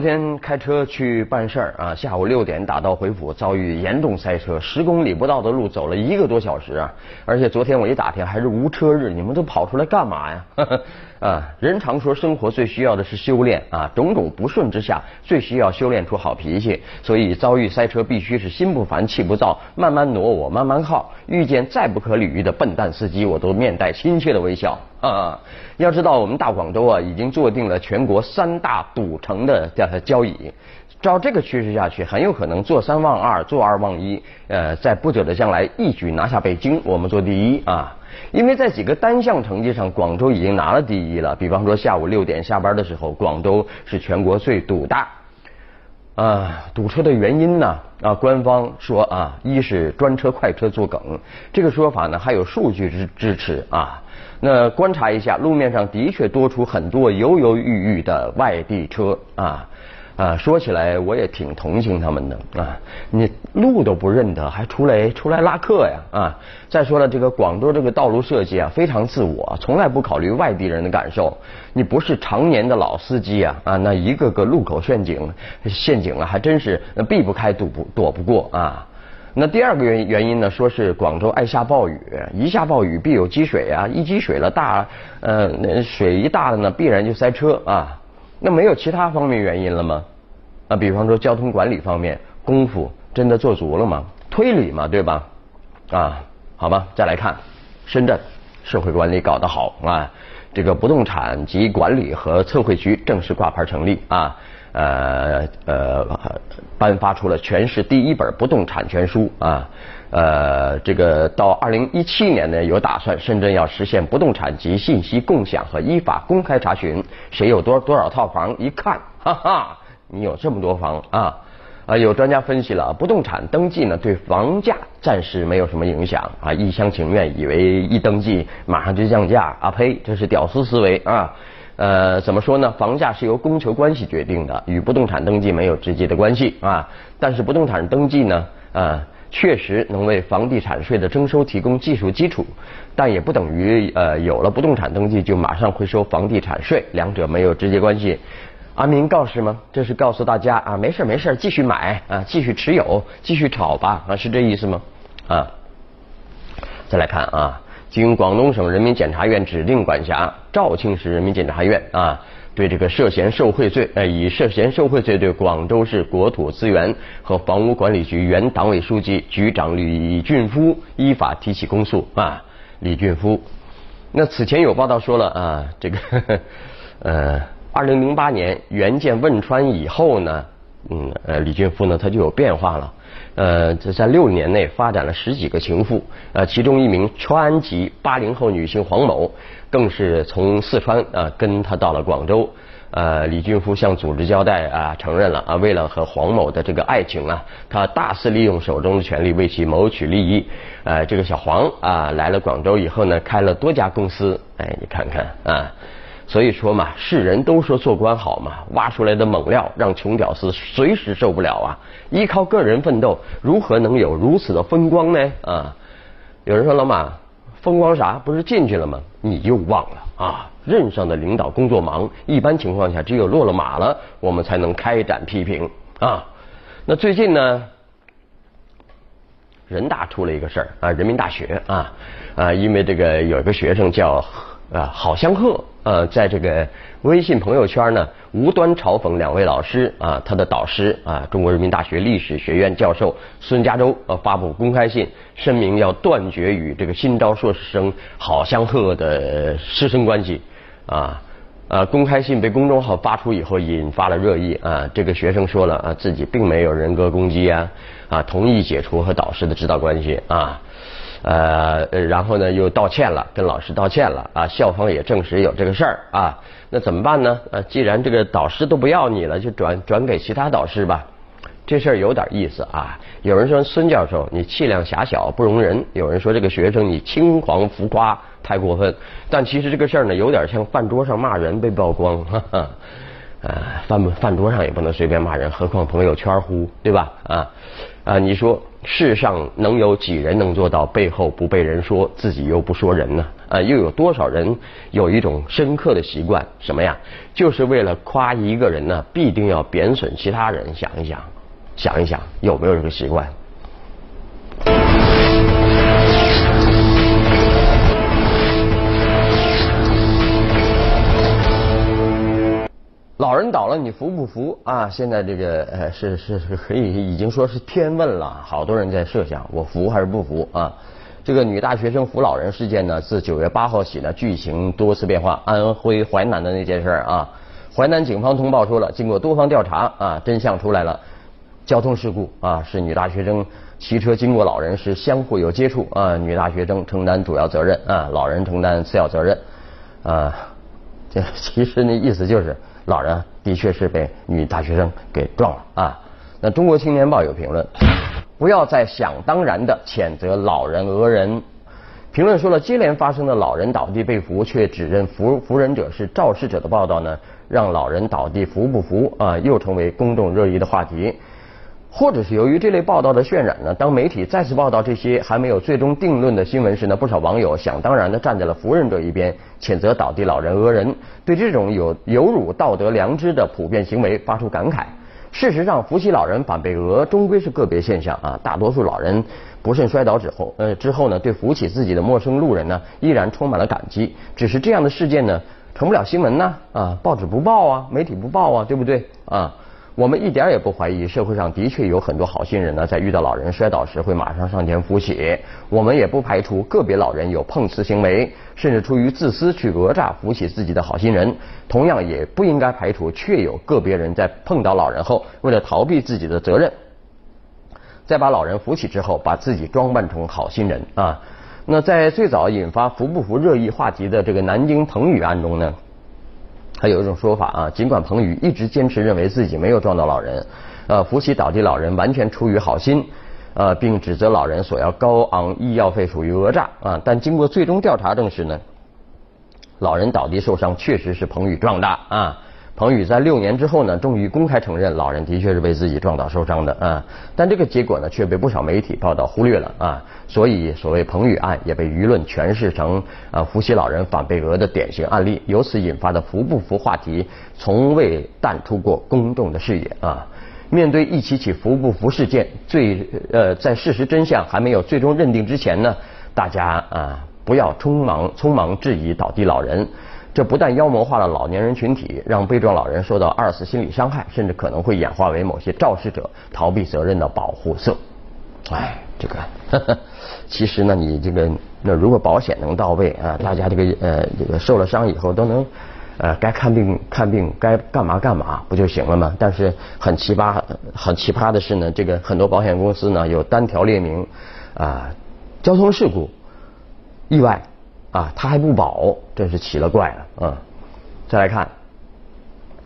昨天开车去办事儿啊，下午六点打道回府，遭遇严重塞车，十公里不到的路走了一个多小时啊！而且昨天我一打听，还是无车日，你们都跑出来干嘛呀？啊，人常说生活最需要的是修炼啊，种种不顺之下，最需要修炼出好脾气。所以遭遇塞车，必须是心不烦气不躁，慢慢挪我慢慢靠。遇见再不可理喻的笨蛋司机，我都面带亲切的微笑啊！要知道，我们大广州啊，已经坐定了全国三大赌城的叫它交椅。照这个趋势下去，很有可能做三忘二，做二忘一。呃，在不久的将来，一举拿下北京，我们做第一啊！因为在几个单项成绩上，广州已经拿了第一了。比方说，下午六点下班的时候，广州是全国最堵大。啊，堵车的原因呢？啊，官方说啊，一是专车快车作梗，这个说法呢还有数据支支持啊。那观察一下，路面上的确多出很多犹犹豫豫的外地车啊。啊，说起来我也挺同情他们的啊！你路都不认得，还出来出来拉客呀啊！再说了，这个广州这个道路设计啊，非常自我，从来不考虑外地人的感受。你不是常年的老司机啊啊，那一个个路口陷阱陷阱啊，还真是避不开躲不躲不过啊！那第二个原原因呢，说是广州爱下暴雨，一下暴雨必有积水啊，一积水了大呃水一大了呢，必然就塞车啊。那没有其他方面原因了吗？啊，比方说交通管理方面功夫真的做足了吗？推理嘛，对吧？啊，好吧，再来看深圳社会管理搞得好啊，这个不动产及管理和测绘局正式挂牌成立啊，呃呃，颁发出了全市第一本不动产权书啊。呃，这个到二零一七年呢，有打算深圳要实现不动产及信息共享和依法公开查询，谁有多多少套房，一看，哈哈，你有这么多房啊！啊，有专家分析了，不动产登记呢对房价暂时没有什么影响啊，一厢情愿以为一登记马上就降价啊呸，这是屌丝思维啊！呃，怎么说呢？房价是由供求关系决定的，与不动产登记没有直接的关系啊。但是不动产登记呢，啊。确实能为房地产税的征收提供技术基础，但也不等于呃有了不动产登记就马上会收房地产税，两者没有直接关系。阿明告示吗？这是告诉大家啊，没事没事，继续买啊，继续持有，继续炒吧啊，是这意思吗？啊，再来看啊，经广东省人民检察院指定管辖，肇庆市人民检察院啊。对这个涉嫌受贿罪，呃，以涉嫌受贿罪对广州市国土资源和房屋管理局原党委书记、局长李俊夫依法提起公诉啊。李俊夫，那此前有报道说了啊，这个 呃，二零零八年援建汶川以后呢，嗯，呃，李俊夫呢他就有变化了。呃，这在六年内发展了十几个情妇，呃，其中一名川籍八零后女性黄某，更是从四川啊跟他到了广州。呃，李俊夫向组织交代啊，承认了啊，为了和黄某的这个爱情啊，他大肆利用手中的权力为其谋取利益。呃，这个小黄啊来了广州以后呢，开了多家公司。哎，你看看啊。所以说嘛，世人都说做官好嘛，挖出来的猛料让穷屌丝随时受不了啊！依靠个人奋斗，如何能有如此的风光呢？啊，有人说老马，风光啥？不是进去了吗？你又忘了啊！任上的领导工作忙，一般情况下只有落了马了，我们才能开展批评啊。那最近呢，人大出了一个事儿啊，人民大学啊啊，因为这个有一个学生叫啊郝香鹤。呃，在这个微信朋友圈呢，无端嘲讽两位老师啊，他的导师啊，中国人民大学历史学院教授孙家洲呃发布公开信，声明要断绝与这个新招硕士生郝相鹤的师生关系啊。呃，公开信被公众号发出以后，引发了热议啊。这个学生说了啊，自己并没有人格攻击啊，啊，同意解除和导师的指导关系啊。呃，然后呢，又道歉了，跟老师道歉了啊，校方也证实有这个事儿啊，那怎么办呢？啊，既然这个导师都不要你了，就转转给其他导师吧。这事儿有点意思啊。有人说孙教授你气量狭小不容人，有人说这个学生你轻狂浮夸太过分。但其实这个事儿呢，有点像饭桌上骂人被曝光，哈哈。呃，饭饭桌上也不能随便骂人，何况朋友圈呼，对吧？啊啊，你说世上能有几人能做到背后不被人说，自己又不说人呢？呃，又有多少人有一种深刻的习惯，什么呀？就是为了夸一个人呢，必定要贬损其他人。想一想，想一想，有没有这个习惯？老人倒了，你服不服啊？现在这个呃，是是是可以已经说是天问了，好多人在设想，我服还是不服啊？这个女大学生扶老人事件呢，自九月八号起呢，剧情多次变化。安徽淮南的那件事啊，淮南警方通报说了，经过多方调查啊，真相出来了，交通事故啊，是女大学生骑车经过老人时相互有接触啊，女大学生承担主要责任啊，老人承担次要责任啊。这其实那意思就是。老人的确是被女大学生给撞了啊！那中国青年报有评论，不要再想当然的谴责老人讹人。评论说了，接连发生的老人倒地被扶，却指认扶扶人者是肇事者的报道呢，让老人倒地扶不扶啊，又成为公众热议的话题。或者是由于这类报道的渲染呢，当媒体再次报道这些还没有最终定论的新闻时呢，不少网友想当然的站在了扶人者一边，谴责倒地老人讹人，对这种有有辱道德良知的普遍行为发出感慨。事实上，扶起老人反被讹终归是个别现象啊，大多数老人不慎摔倒之后，呃之后呢，对扶起自己的陌生路人呢，依然充满了感激。只是这样的事件呢，成不了新闻呢，啊，报纸不报啊，媒体不报啊，对不对啊？我们一点也不怀疑，社会上的确有很多好心人呢，在遇到老人摔倒时会马上上前扶起。我们也不排除个别老人有碰瓷行为，甚至出于自私去讹诈扶起自己的好心人。同样也不应该排除确有个别人在碰到老人后，为了逃避自己的责任，在把老人扶起之后，把自己装扮成好心人啊。那在最早引发扶不扶热议话题的这个南京彭宇案中呢？还有一种说法啊，尽管彭宇一直坚持认为自己没有撞到老人，呃，扶起倒地老人完全出于好心，呃，并指责老人索要高昂医药费属于讹诈啊，但经过最终调查证实呢，老人倒地受伤确实是彭宇撞的啊。彭宇在六年之后呢，终于公开承认老人的确是被自己撞倒受伤的啊，但这个结果呢，却被不少媒体报道忽略了啊，所以所谓彭宇案也被舆论诠释成啊扶起老人反被讹的典型案例，由此引发的扶不扶话题从未淡出过公众的视野啊。面对一起起扶不扶事件，最呃在事实真相还没有最终认定之前呢，大家啊不要匆忙匆忙质疑倒地老人。这不但妖魔化了老年人群体，让被撞老人受到二次心理伤害，甚至可能会演化为某些肇事者逃避责任的保护色。哎，这个，其实呢，你这个，那如果保险能到位啊，大家这个呃，这个受了伤以后都能呃，该看病看病，该干嘛干嘛，不就行了吗？但是很奇葩，很奇葩的是呢，这个很多保险公司呢有单条列明啊，交通事故、意外。啊，他还不保，真是奇了怪了啊！再来看，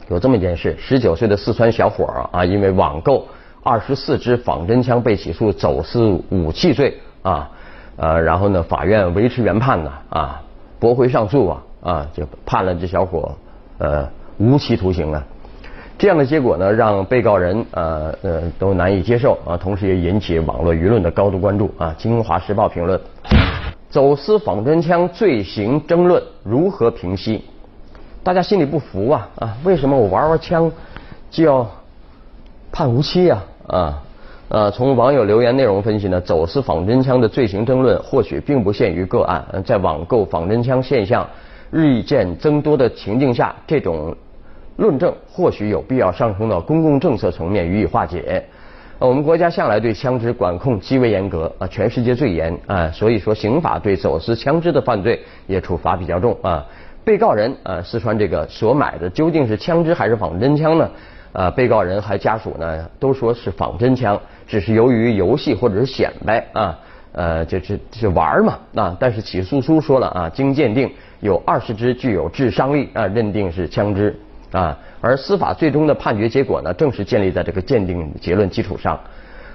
有这么一件事：十九岁的四川小伙啊，因为网购二十四支仿真枪被起诉走私武器罪啊，呃，然后呢，法院维持原判呢啊，驳回上诉啊啊，就判了这小伙呃无期徒刑啊。这样的结果呢，让被告人呃呃都难以接受啊，同时也引起网络舆论的高度关注啊。《京华时报》评论。走私仿真枪罪行争论如何平息？大家心里不服啊啊！为什么我玩玩枪就要判无期呀？啊呃，从网友留言内容分析呢，走私仿真枪的罪行争论或许并不限于个案。在网购仿真枪现象日渐增多的情境下，这种论证或许有必要上升到公共政策层面予以化解。我们国家向来对枪支管控极为严格啊，全世界最严啊，所以说刑法对走私枪支的犯罪也处罚比较重啊。被告人啊，四川这个所买的究竟是枪支还是仿真枪呢？啊，被告人还家属呢都说是仿真枪，只是由于游戏或者是显摆啊，呃，就是是玩嘛啊。但是起诉书说了啊，经鉴定有二十支具有致伤力啊，认定是枪支。啊，而司法最终的判决结果呢，正是建立在这个鉴定结论基础上。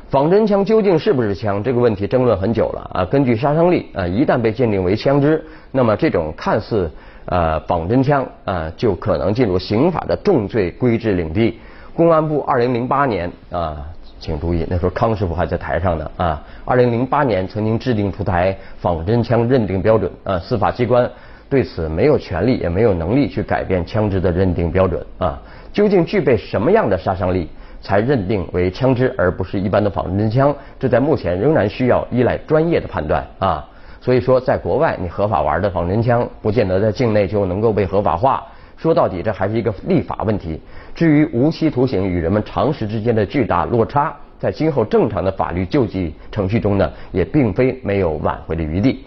仿真枪究竟是不是枪这个问题争论很久了啊。根据杀伤力啊，一旦被鉴定为枪支，那么这种看似呃仿真枪啊，就可能进入刑法的重罪规制领地。公安部二零零八年啊请注意，那时候康师傅还在台上呢啊。二零零八年曾经制定出台仿真枪认定标准啊，司法机关对此没有权利也没有能力去改变枪支的认定标准啊。究竟具备什么样的杀伤力才认定为枪支，而不是一般的仿真枪？这在目前仍然需要依赖专业的判断啊。所以说，在国外你合法玩的仿真枪，不见得在境内就能够被合法化。说到底，这还是一个立法问题。至于无期徒刑与人们常识之间的巨大落差，在今后正常的法律救济程序中呢，也并非没有挽回的余地。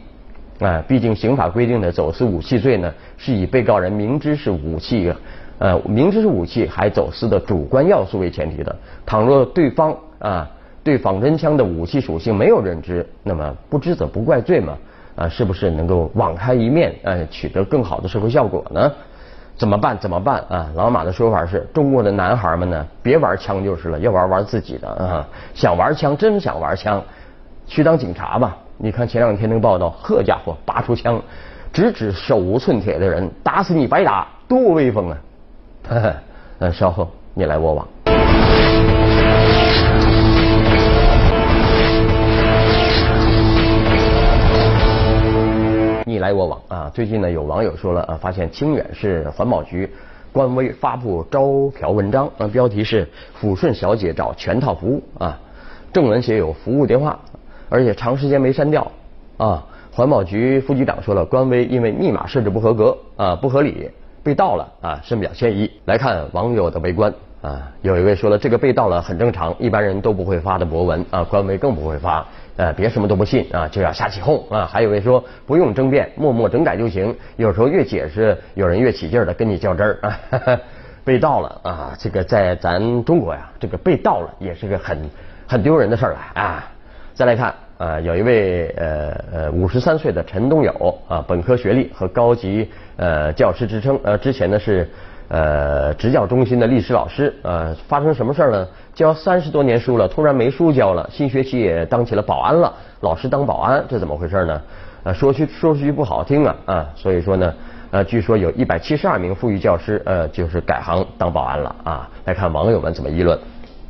啊，毕竟刑法规定的走私武器罪呢，是以被告人明知是武器，呃，明知是武器还走私的主观要素为前提的。倘若对方啊对仿真枪的武器属性没有认知，那么不知则不怪罪嘛，啊，是不是能够网开一面，呃，取得更好的社会效果呢？怎么办？怎么办啊？老马的说法是：中国的男孩们呢，别玩枪就是了，要玩玩自己的啊！想玩枪，真想玩枪，去当警察吧！你看前两天那个报道，呵家伙，拔出枪，直指手无寸铁的人，打死你白打，多威风啊！那稍后你来我往。你来我往啊！最近呢，有网友说了啊，发现清远市环保局官微发布招嫖文章，啊，标题是“抚顺小姐找全套服务”啊，正文写有服务电话，而且长时间没删掉啊。环保局副局长说了，官微因为密码设置不合格啊，不合理，被盗了啊，深表歉意。来看网友的围观啊，有一位说了，这个被盗了很正常，一般人都不会发的博文啊，官微更不会发。呃，别什么都不信啊，就要瞎起哄啊！还有位说不用争辩，默默整改就行。有时候越解释，有人越起劲儿的跟你较真儿啊。被盗了啊，这个在咱中国呀，这个被盗了也是个很很丢人的事儿了啊。再来看啊，有一位呃呃五十三岁的陈东友啊，本科学历和高级呃教师职称，呃之前呢是。呃，职教中心的历史老师，呃，发生什么事儿呢？教三十多年书了，突然没书教了，新学期也当起了保安了。老师当保安，这怎么回事呢？呃，说句说句不好听啊，啊，所以说呢，呃，据说有一百七十二名富裕教师，呃，就是改行当保安了啊。来看网友们怎么议论。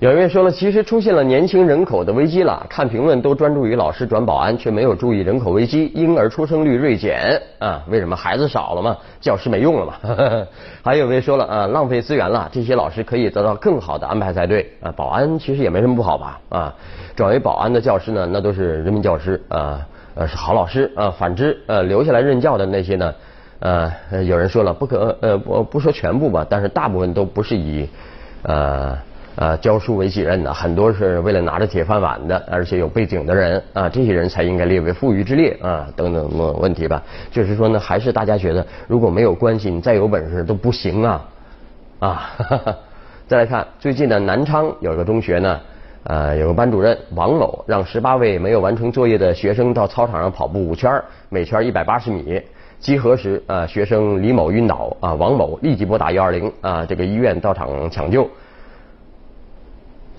有一位说了，其实出现了年轻人口的危机了。看评论都专注于老师转保安，却没有注意人口危机，婴儿出生率锐减啊？为什么孩子少了嘛？教师没用了嘛？还有位说了啊，浪费资源了，这些老师可以得到更好的安排才对啊。保安其实也没什么不好吧啊？转为保安的教师呢，那都是人民教师啊，呃是好老师啊。反之呃留下来任教的那些呢，呃有人说了不可呃不不说全部吧，但是大部分都不是以呃。啊，教书为己任的很多是为了拿着铁饭碗的，而且有背景的人啊，这些人才应该列为富裕之列啊，等等么问题吧。就是说呢，还是大家觉得如果没有关系，你再有本事都不行啊啊哈哈！再来看最近的南昌有一个中学呢，呃，有个班主任王某让十八位没有完成作业的学生到操场上跑步五圈，每圈一百八十米，集合时啊，学生李某晕倒啊，王某立即拨打幺二零啊，这个医院到场抢救。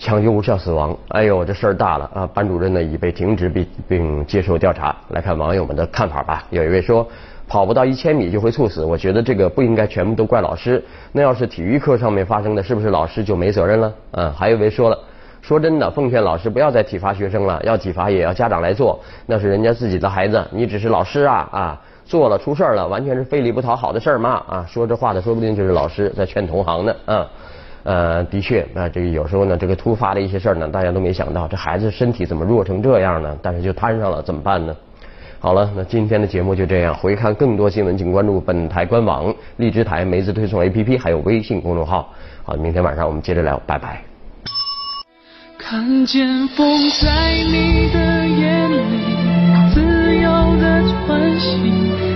抢救无效死亡，哎呦，这事儿大了啊！班主任呢已被停职并并接受调查。来看网友们的看法吧。有一位说，跑不到一千米就会猝死，我觉得这个不应该全部都怪老师。那要是体育课上面发生的，是不是老师就没责任了？嗯，还有一位说了，说真的，奉劝老师不要再体罚学生了，要体罚也要家长来做，那是人家自己的孩子，你只是老师啊啊，做了出事儿了，完全是费力不讨好的事儿嘛啊！说这话的说不定就是老师在劝同行呢啊。呃，的确，啊，这个有时候呢，这个突发的一些事儿呢，大家都没想到，这孩子身体怎么弱成这样呢？但是就摊上了，怎么办呢？好了，那今天的节目就这样。回看更多新闻，请关注本台官网、荔枝台、梅子推送 APP，还有微信公众号。好，明天晚上我们接着聊，拜拜。看见风在你的眼里，自由的喘息，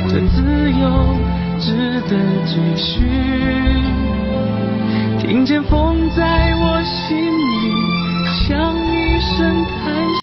这自由值得追寻。听见风在我心里，像一声叹息。